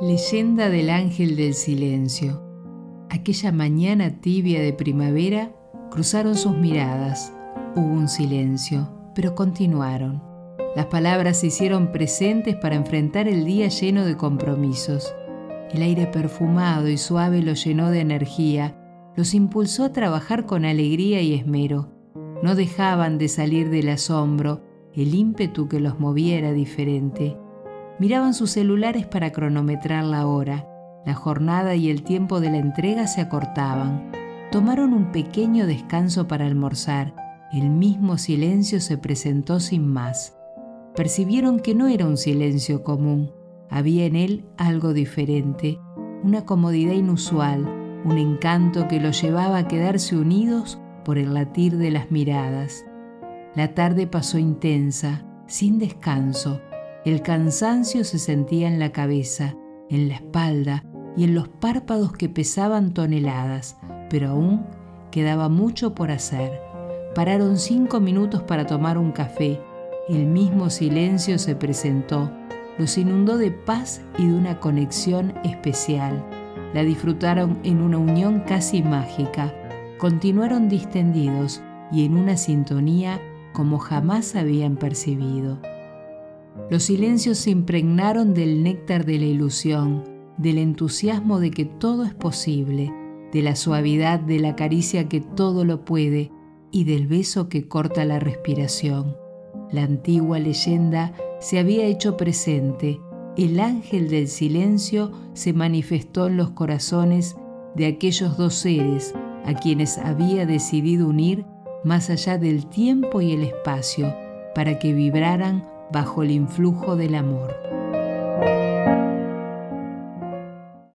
Leyenda del ángel del silencio. Aquella mañana tibia de primavera cruzaron sus miradas. Hubo un silencio, pero continuaron. Las palabras se hicieron presentes para enfrentar el día lleno de compromisos. El aire perfumado y suave los llenó de energía, los impulsó a trabajar con alegría y esmero. No dejaban de salir del asombro, el ímpetu que los moviera diferente. Miraban sus celulares para cronometrar la hora. La jornada y el tiempo de la entrega se acortaban. Tomaron un pequeño descanso para almorzar. El mismo silencio se presentó sin más. Percibieron que no era un silencio común. Había en él algo diferente, una comodidad inusual, un encanto que los llevaba a quedarse unidos por el latir de las miradas. La tarde pasó intensa, sin descanso, el cansancio se sentía en la cabeza, en la espalda y en los párpados que pesaban toneladas, pero aún quedaba mucho por hacer. Pararon cinco minutos para tomar un café. El mismo silencio se presentó, los inundó de paz y de una conexión especial. La disfrutaron en una unión casi mágica. Continuaron distendidos y en una sintonía como jamás habían percibido. Los silencios se impregnaron del néctar de la ilusión, del entusiasmo de que todo es posible, de la suavidad de la caricia que todo lo puede y del beso que corta la respiración. La antigua leyenda se había hecho presente. El ángel del silencio se manifestó en los corazones de aquellos dos seres a quienes había decidido unir más allá del tiempo y el espacio para que vibraran bajo el influjo del amor.